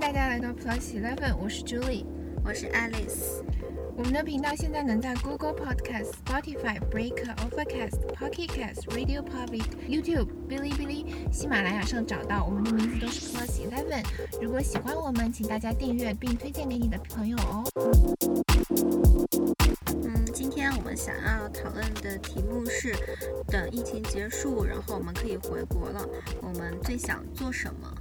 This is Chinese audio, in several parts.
大家来到 Plus Eleven，我是 Julie，我是 Alice。我们的频道现在能在 Google Podcast、Spotify、Breaker、Overcast、Pocket Cast、Radio Public、YouTube、哔哩哔哩、喜马拉雅上找到。我们的名字都是 Plus Eleven。如果喜欢我们，请大家订阅并推荐给你的朋友哦。嗯，今天我们想要讨论的题目是：等疫情结束，然后我们可以回国了，我们最想做什么？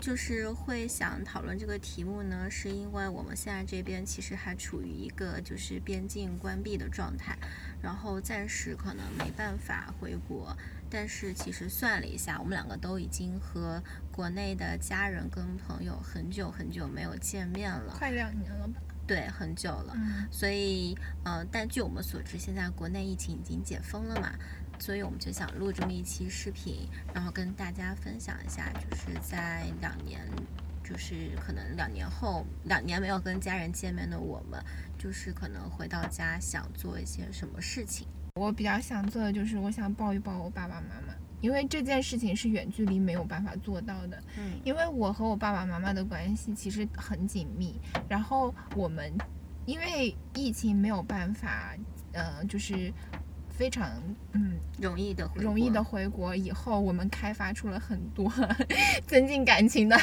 就是会想讨论这个题目呢，是因为我们现在这边其实还处于一个就是边境关闭的状态，然后暂时可能没办法回国。但是其实算了一下，我们两个都已经和国内的家人跟朋友很久很久没有见面了，快两年了吧？对，很久了。所以，呃，但据我们所知，现在国内疫情已经解封了嘛。所以我们就想录这么一期视频，然后跟大家分享一下，就是在两年，就是可能两年后，两年没有跟家人见面的我们，就是可能回到家想做一些什么事情。我比较想做的就是，我想抱一抱我爸爸妈妈，因为这件事情是远距离没有办法做到的。嗯，因为我和我爸爸妈妈的关系其实很紧密，然后我们因为疫情没有办法，呃，就是。非常嗯容易的容易的回国以后，我们开发出了很多 增进感情的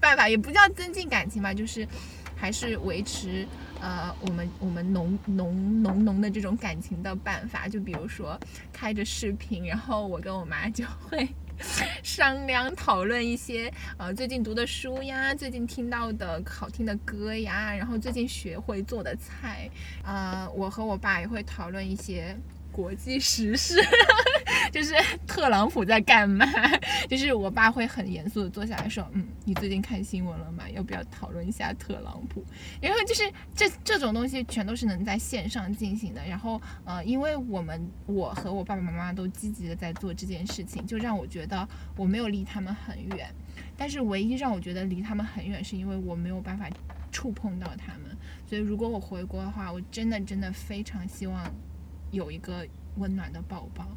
办法，也不叫增进感情吧，就是还是维持呃我们我们浓浓浓浓的这种感情的办法。就比如说开着视频，然后我跟我妈就会 商量讨论一些呃最近读的书呀，最近听到的好听的歌呀，然后最近学会做的菜啊，我和我爸也会讨论一些。国际时事，就是特朗普在干嘛？就是我爸会很严肃的坐下来说：“嗯，你最近看新闻了吗？要不要讨论一下特朗普？”然后就是这这种东西全都是能在线上进行的。然后呃，因为我们我和我爸爸妈妈都积极的在做这件事情，就让我觉得我没有离他们很远。但是唯一让我觉得离他们很远，是因为我没有办法触碰到他们。所以如果我回国的话，我真的真的非常希望。有一个温暖的宝宝，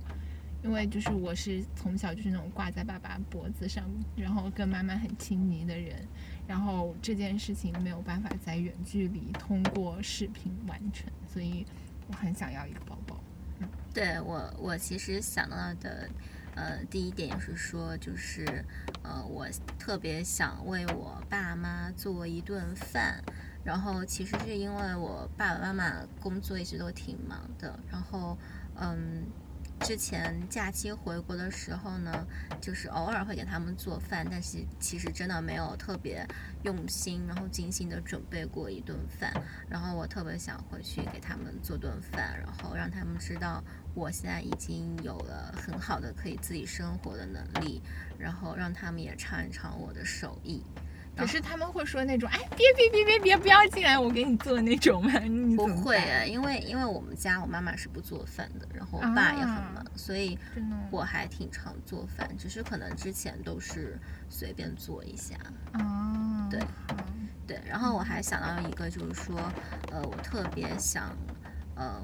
因为就是我是从小就是那种挂在爸爸脖子上，然后跟妈妈很亲昵的人，然后这件事情没有办法在远距离通过视频完成，所以我很想要一个宝宝。嗯，对我我其实想到的，呃，第一点是说，就是呃，我特别想为我爸妈做一顿饭。然后其实是因为我爸爸妈妈工作一直都挺忙的，然后嗯，之前假期回国的时候呢，就是偶尔会给他们做饭，但是其实真的没有特别用心，然后精心的准备过一顿饭。然后我特别想回去给他们做顿饭，然后让他们知道我现在已经有了很好的可以自己生活的能力，然后让他们也尝一尝我的手艺。可是他们会说那种，哎，别别别别别，不要进来，我给你做那种吗？不会啊，因为因为我们家我妈妈是不做饭的，然后我爸也很忙，所以我还挺常做饭，只是可能之前都是随便做一下。哦，对，对，然后我还想到一个，就是说，呃，我特别想，呃，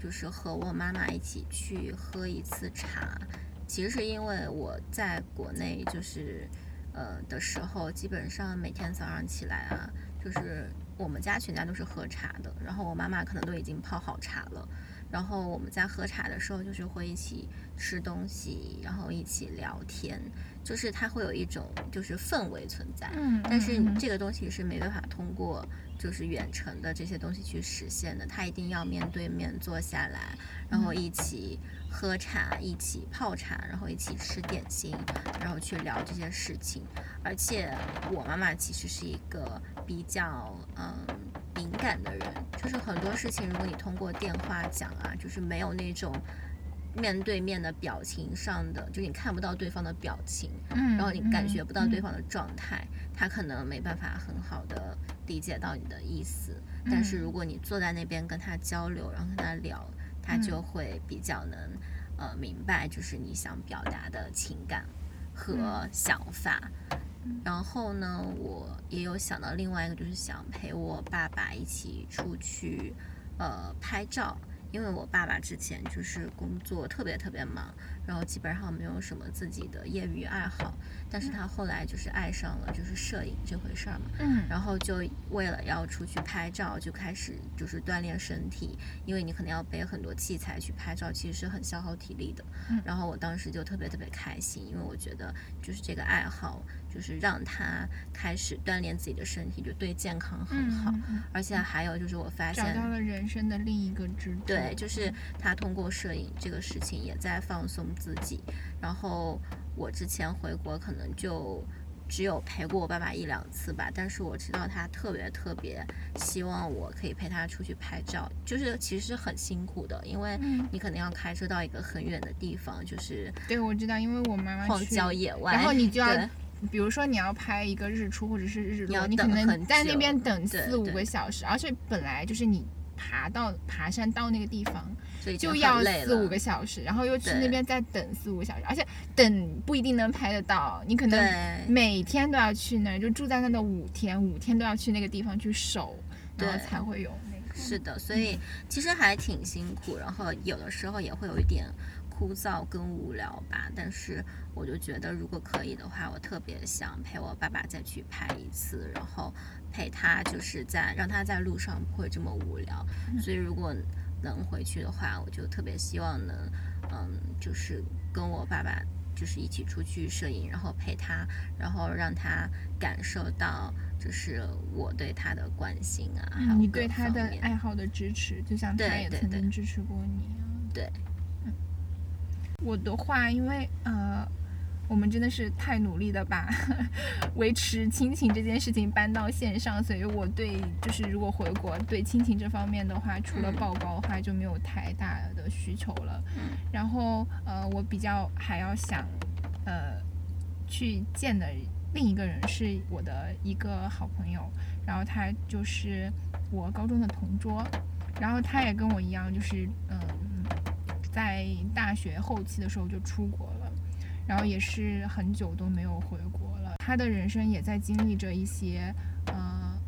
就是和我妈妈一起去喝一次茶，其实是因为我在国内就是。呃的时候，基本上每天早上起来啊，就是我们家全家都是喝茶的，然后我妈妈可能都已经泡好茶了，然后我们在喝茶的时候，就是会一起吃东西，然后一起聊天，就是它会有一种就是氛围存在，嗯，但是这个东西是没办法通过就是远程的这些东西去实现的，它一定要面对面坐下来，然后一起。喝茶，一起泡茶，然后一起吃点心，然后去聊这些事情。而且我妈妈其实是一个比较嗯敏感的人，就是很多事情如果你通过电话讲啊，就是没有那种面对面的表情上的，就你看不到对方的表情，嗯，然后你感觉不到对方的状态，他可能没办法很好的理解到你的意思。但是如果你坐在那边跟他交流，然后跟他聊。他就会比较能，呃，明白就是你想表达的情感和想法。然后呢，我也有想到另外一个，就是想陪我爸爸一起出去，呃，拍照。因为我爸爸之前就是工作特别特别忙，然后基本上没有什么自己的业余爱好。但是他后来就是爱上了就是摄影这回事儿嘛，嗯，然后就为了要出去拍照，就开始就是锻炼身体，因为你可能要背很多器材去拍照，其实是很消耗体力的。嗯然后我当时就特别特别开心，因为我觉得就是这个爱好，就是让他开始锻炼自己的身体，就对健康很好。而且还有就是我发现找现，到了人生的另一个支柱。对，就是他通过摄影这个事情也在放松自己。然后我之前回国可能就只有陪过我爸爸一两次吧，但是我知道他特别特别希望我可以陪他出去拍照，就是其实很辛苦的，因为嗯。你可能要开车到一个很远的地方，就是对，我知道，因为我妈妈荒去郊野外，然后你就要比如说你要拍一个日出或者是日落，你你可能在那边等四五个小时，而且本来就是你爬到爬山到那个地方就要四五个小时，然后又去那边再等四五个小时，而且等不一定能拍得到，你可能每天都要去那儿，就住在那的五天，五天都要去那个地方去守，然后才会有那个。是的，所以其实还挺辛苦，然后有的时候也会有一点枯燥跟无聊吧。但是我就觉得，如果可以的话，我特别想陪我爸爸再去拍一次，然后陪他就是在让他在路上不会这么无聊。所以如果能回去的话，我就特别希望能，嗯，就是跟我爸爸。就是一起出去摄影，然后陪他，然后让他感受到就是我对他的关心啊，还有嗯，你对他的爱好的支持，就像他对也曾经支持过你。对，我的话，因为呃，我们真的是太努力的把 维持亲情这件事情搬到线上，所以我对就是如果回国对亲情这方面的话，除了嗯报告的话就没有太大的需求了。嗯然后呃，我比较还要想呃去见的另一个人是我的一个好朋友，然后他就是我高中的同桌，然后他也跟我一样，就是嗯、在大学后期的时候就出国了，然后也是很久都没有回国了。他的人生也在经历着一些呃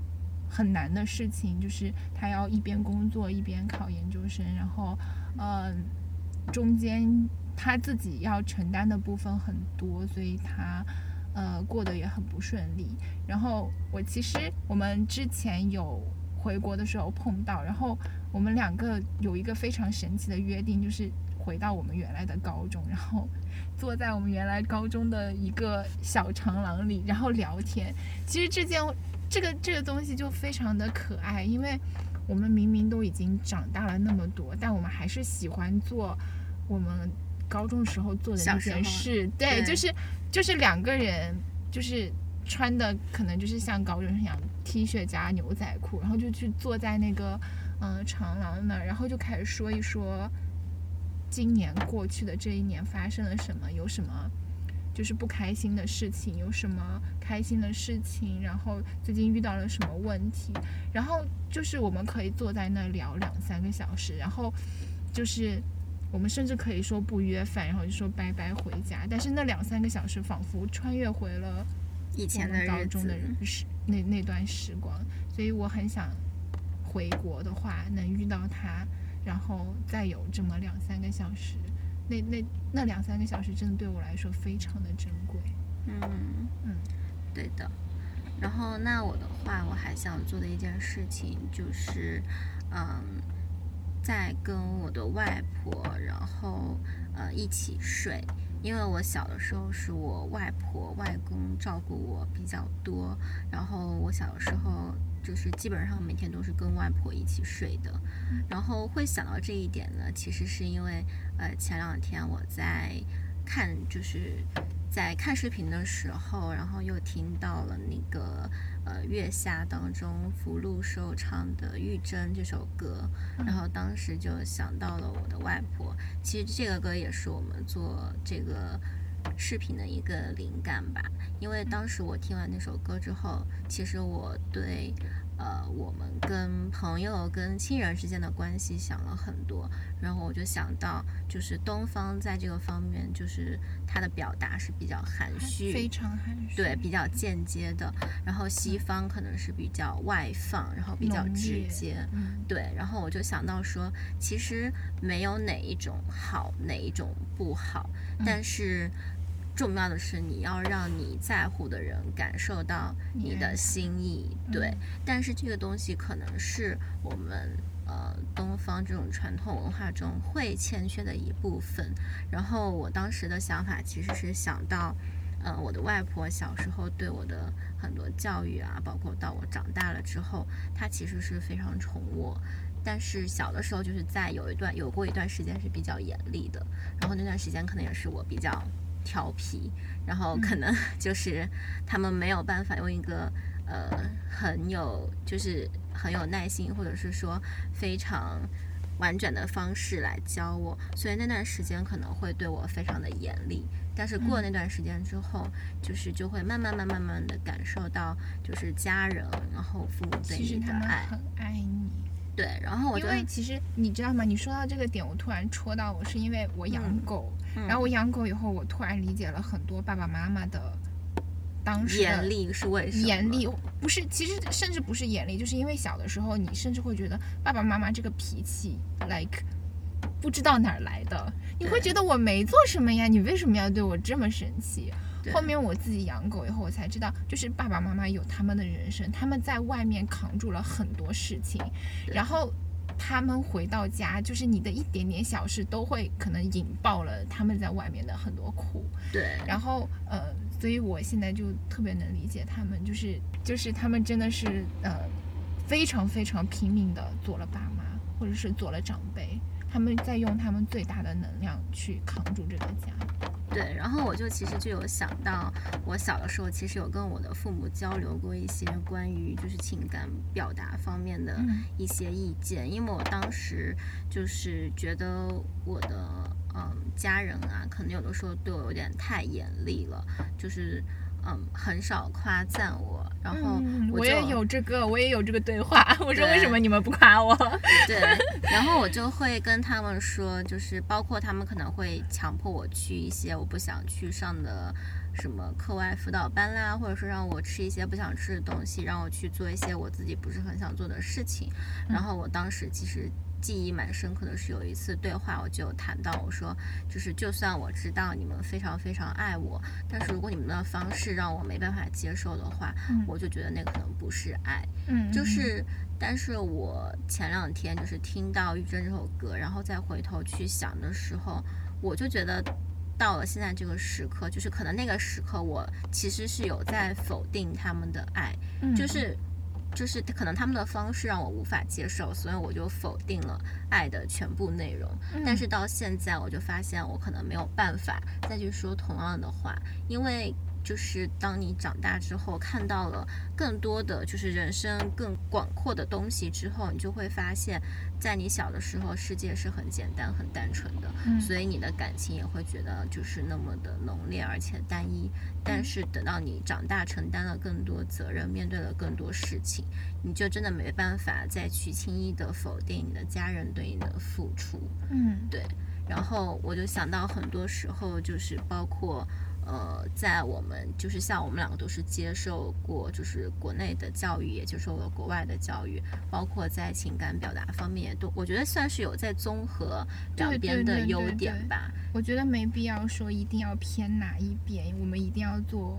很难的事情，就是他要一边工作一边考研究生，然后呃中间他自己要承担的部分很多，所以他呃过得也很不顺利。然后我其实我们之前有回国的时候碰到，然后我们两个有一个非常神奇的约定，就是回到我们原来的高中，然后坐在我们原来高中的一个小长廊里，然后聊天。其实这件这个这个东西就非常的可爱，因为我们明明都已经长大了那么多，但我们还是喜欢做我们高中时候做的那件事。对，对就是就是两个人就是穿的可能就是像高中生一样 T 恤加牛仔裤，然后就去坐在那个嗯、呃长廊那儿，然后就开始说一说今年过去的这一年发生了什么，有什么就是不开心的事情，有什么开心的事情，然后最近遇到了什么问题，然后就是我们可以坐在那儿聊两三个小时，然后就是我们甚至可以说不约饭，然后就说拜拜回家，但是那两三个小时仿佛穿越回了以前的高中的人时那那段时光，所以我很想回国的话能遇到他，然后再有这么两三个小时，那那那两三个小时真的对我来说非常的珍贵。嗯嗯，对的。然后那我的话，我还想做的一件事情就是，嗯，在跟我的外婆，然后呃一起睡。因为我小的时候是我外婆、外公照顾我比较多，然后我小的时候就是基本上每天都是跟外婆一起睡的。然后会想到这一点呢，其实是因为呃前两天我在看就是在看视频的时候，然后又听到了那个呃月下当中福禄寿唱的《玉珍》这首歌，然后当时就想到了我的外婆。其实这个歌也是我们做这个视频的一个灵感吧，因为当时我听完那首歌之后，其实我对呃，我们跟朋友、跟亲人之间的关系想了很多，然后我就想到，就是东方在这个方面，就是他的表达是比较含蓄，非常含蓄，对，比较间接的。然后西方可能是比较外放，然后比较直接，对。然后我就想到说，其实没有哪一种好，哪一种不好，但是。重要的是，你要让你在乎的人感受到你的心意，对。但是这个东西可能是我们呃东方这种传统文化中会欠缺的一部分。然后我当时的想法其实是想到，呃，我的外婆小时候对我的很多教育啊，包括到我长大了之后，她其实是非常宠我。但是小的时候就是在有一段有过一段时间是比较严厉的，然后那段时间可能也是我比较。调皮，然后可能 就是他们没有办法用一个呃很有就是很有耐心，或者是说非常婉转的方式来教我，所以那段时间可能会对我非常的严厉。但是过那段时间之后，就是就会慢慢慢慢慢的感受到，就是家人然后父母对你的爱，很爱你。对，然后我因为其实你知道吗？你说到这个点，我突然戳到我，是因为我养狗。然后我养狗以后，我突然理解了很多爸爸妈妈的当时严厉是为什么？严厉不是，其实甚至不是严厉，就是因为小的时候，你甚至会觉得爸爸妈妈这个脾气，like 不知道哪儿来的，你会觉得我没做什么呀，你为什么要对我这么生气？后面我自己养狗以后，我才知道，就是爸爸妈妈有他们的人生，他们在外面扛住了很多事情，然后。他们回到家，就是你的一点点小事都会可能引爆了他们在外面的很多苦。对。然后呃，所以我现在就特别能理解他们，就是就是他们真的是呃非常非常拼命的做了爸妈，或者是做了长辈，他们在用他们最大的能量去扛住这个家。对，然后我就其实就有想到，我小的时候其实有跟我的父母交流过一些关于就是情感表达方面的一些意见，因为我当时就是觉得我的嗯家人啊，可能有的时候对我有点太严厉了，就是。嗯，很少夸赞我，然后我也有这个，我也有这个对话。我说为什么你们不夸我？对，然后我就会跟他们说，就是包括他们可能会强迫我去一些我不想去上的什么课外辅导班啦，或者说让我吃一些不想吃的东西，让我去做一些我自己不是很想做的事情。然后我当时其实。记忆蛮深刻的是有一次对话，我就谈到我说，就是就算我知道你们非常非常爱我，但是如果你们的方式让我没办法接受的话，我就觉得那可能不是爱。嗯，就是，但是我前两天就是听到《玉珍》这首歌，然后再回头去想的时候，我就觉得到了现在这个时刻，就是可能那个时刻我其实是有在否定他们的爱，就是。就是可能他们的方式让我无法接受，所以我就否定了爱的全部内容。但是到现在，我就发现我可能没有办法再去说同样的话，因为。就是当你长大之后，看到了更多的就是人生更广阔的东西之后，你就会发现，在你小的时候，世界是很简单、很单纯的，所以你的感情也会觉得就是那么的浓烈而且单一。但是等到你长大，承担了更多责任，面对了更多事情，你就真的没办法再去轻易的否定你的家人对你的付出。嗯，对。然后我就想到很多时候，就是包括。呃，在我们就是像我们两个都是接受过，就是国内的教育，也接受了国外的教育，包括在情感表达方面，也都我觉得算是有在综合两边的优点吧。我觉得没必要说一定要偏哪一边，我们一定要做。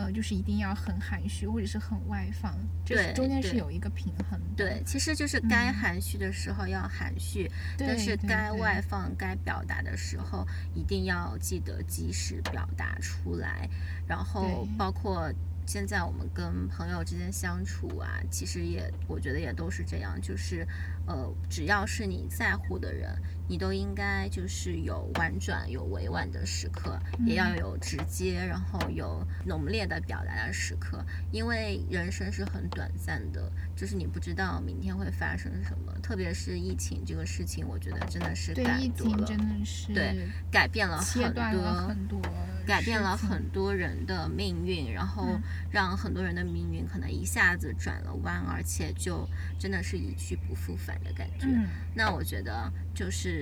呃，就是一定要很含蓄，或者是很外放，对，中间是有一个平衡。对，其实就是该含蓄的时候要含蓄，但是该外放、该表达的时候，一定要记得及时表达出来。然后，包括现在我们跟朋友之间相处啊，其实也我觉得也都是这样，就是呃，只要是你在乎的人。你都应该就是有婉转、有委婉的时刻，也要有直接，然后有浓烈的表达的时刻。因为人生是很短暂的，就是你不知道明天会发生什么。特别是疫情这个事情，我觉得真的是对改疫情多了，真的是对改变了很多。很多，改变了很。多人的命运，然后嗯让很多人的命运可能一下子转了弯，而且就真的是一去不复返的感觉。嗯，那我觉得就是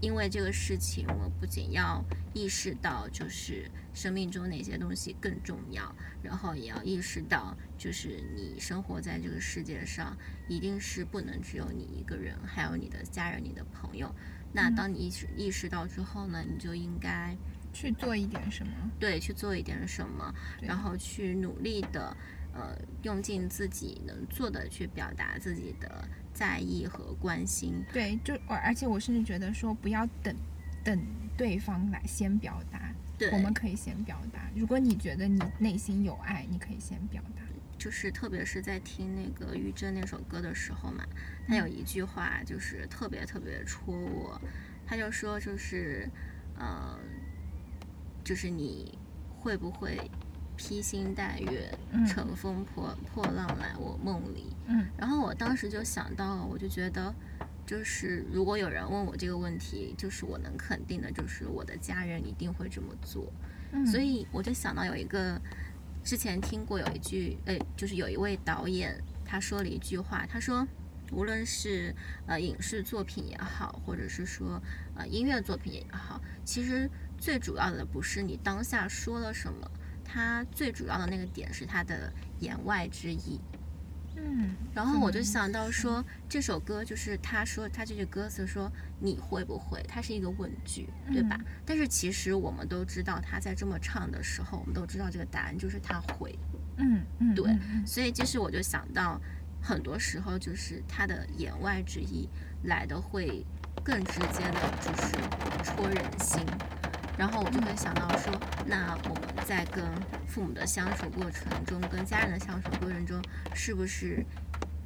因为这个事情，我不仅要意识到就是生命中哪些东西更重要，然后也要意识到就是你生活在这个世界上，一定是不能只有你一个人，还有你的家人、你的朋友。那嗯当你意识意识到之后呢，你就应该去做一点什么，对去做一点什么，然后去努力的，呃，用尽自己能做的去表达自己的在意和关心。对，就我而且我甚至觉得说，不要等等对方来先表达，对，我们可以先表达。如果你觉得你内心有爱，你可以先表达。就是特别是在听那个于正那首歌的时候嘛，他有一句话就是特别特别戳我，他就说就是，呃，就是你会不会披星戴月，嗯乘风破破浪来我梦里？嗯然后我当时就想到了，我就觉得，就是如果有人问我这个问题，就是我能肯定的，就是我的家人一定会这么做。嗯，所以我就想到有一个，之前听过有一句，呃，就是有一位导演他说了一句话，他说，无论是呃影视作品也好，或者是说呃音乐作品也好，其实最主要的不是你当下说了什么，它最主要的那个点是它的言外之意。嗯，然后我就嗯想到说，这首歌就是他说他这句歌词说你会不会，它是一个问句，对吧？嗯但是其实我们都知道，他在这么唱的时候，我们都知道这个答案就是他会。嗯嗯，对所以其实我就想到，很多时候就是他的言外之意来的会更直接的，就是戳人心。然后我就会想到说，那我们在跟父母的相处过程中，跟家人的相处过程中，是不是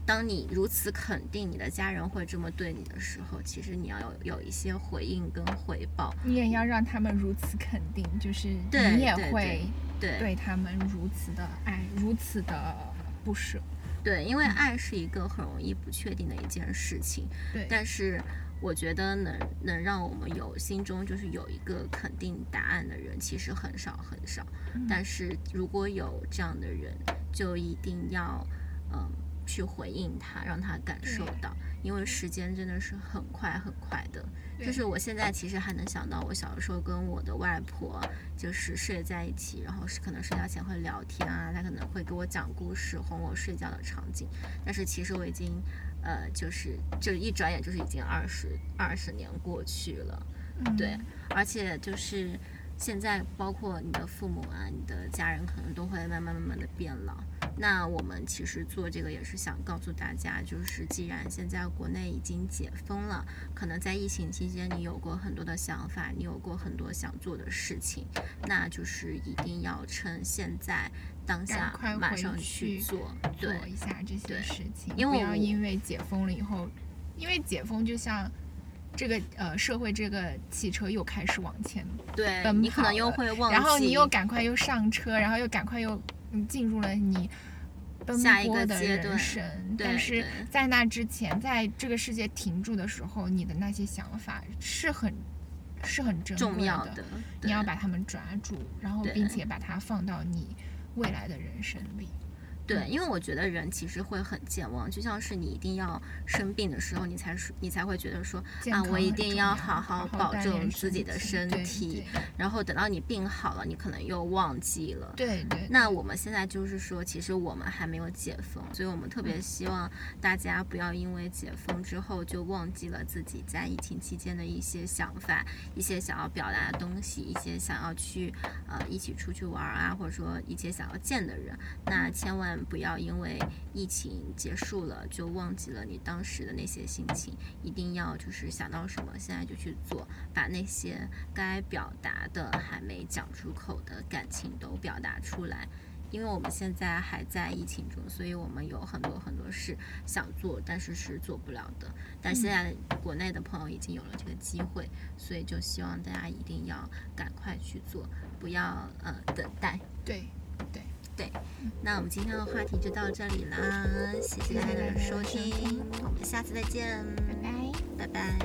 当你如此肯定你的家人会这么对你的时候，其实你要有有一些回应跟回报。你也要让他们如此肯定，就是你也会对对他们如此的爱，如此的不舍。对，因为爱是一个很容易不确定的一件事情。对，但是我觉得能能让我们有心中就是有一个肯定答案的人，其实很少很少。嗯但是如果有这样的人，就一定要嗯去回应他，让他感受到，因为时间真的是很快很快的。就是我现在其实还能想到，我小的时候跟我的外婆就是睡在一起，然后是可能睡觉前会聊天啊，她可能会给我讲故事哄我睡觉的场景。但是其实我已经，呃，就是就一转眼就是已经二十二十年过去了，嗯对，而且就是现在包括你的父母啊，你的家人可能都会慢慢慢慢的变老。那我们其实做这个也是想告诉大家，就是既然现在国内已经解封了，可能在疫情期间你有过很多的想法，你有过很多想做的事情，那就是一定要趁现在当下快马上去去做，做一下这些事情，不要因为我因为解封了以后，因为解封就像这个呃社会这个汽车又开始往前，对，奔你可能又会忘记，然后你又赶快又上车，然后又赶快又嗯进入了你奔波的人生。但是在那之前，在这个世界停住的时候，你的那些想法是很是很珍贵的，重要的，你要把它们抓住，然后并且把它放到你未来的人生里。对，嗯因为我觉得人其实会很健忘，就像是你一定要生病的时候，你才是你才会觉得说啊，我一定要好好好保重自己的身体，然后等到你病好了，你可能又忘记了。对对，那我们现在就是说，其实我们还没有解封，所以我们特别希望大家不要因为解封之后就忘记了自己在疫情期间的一些想法、一些想要表达的东西、一些想要去呃一起出去玩啊，或者说一些想要见的人。那千万不要因为疫情结束了就忘记了你当时的那些心情，一定要就是想到什么现在就去做，把那些该表达的还没讲出口的感情都表达出来。因为我们现在还在疫情中，所以我们有很多很多事想做，但是是做不了的。但现在国内的朋友已经有了这个机会，所以就希望大家一定要赶快去做，不要呃等待。对，对那我们今天的话题就到这里啦谢谢大家的收听我们下次再见拜拜。拜拜。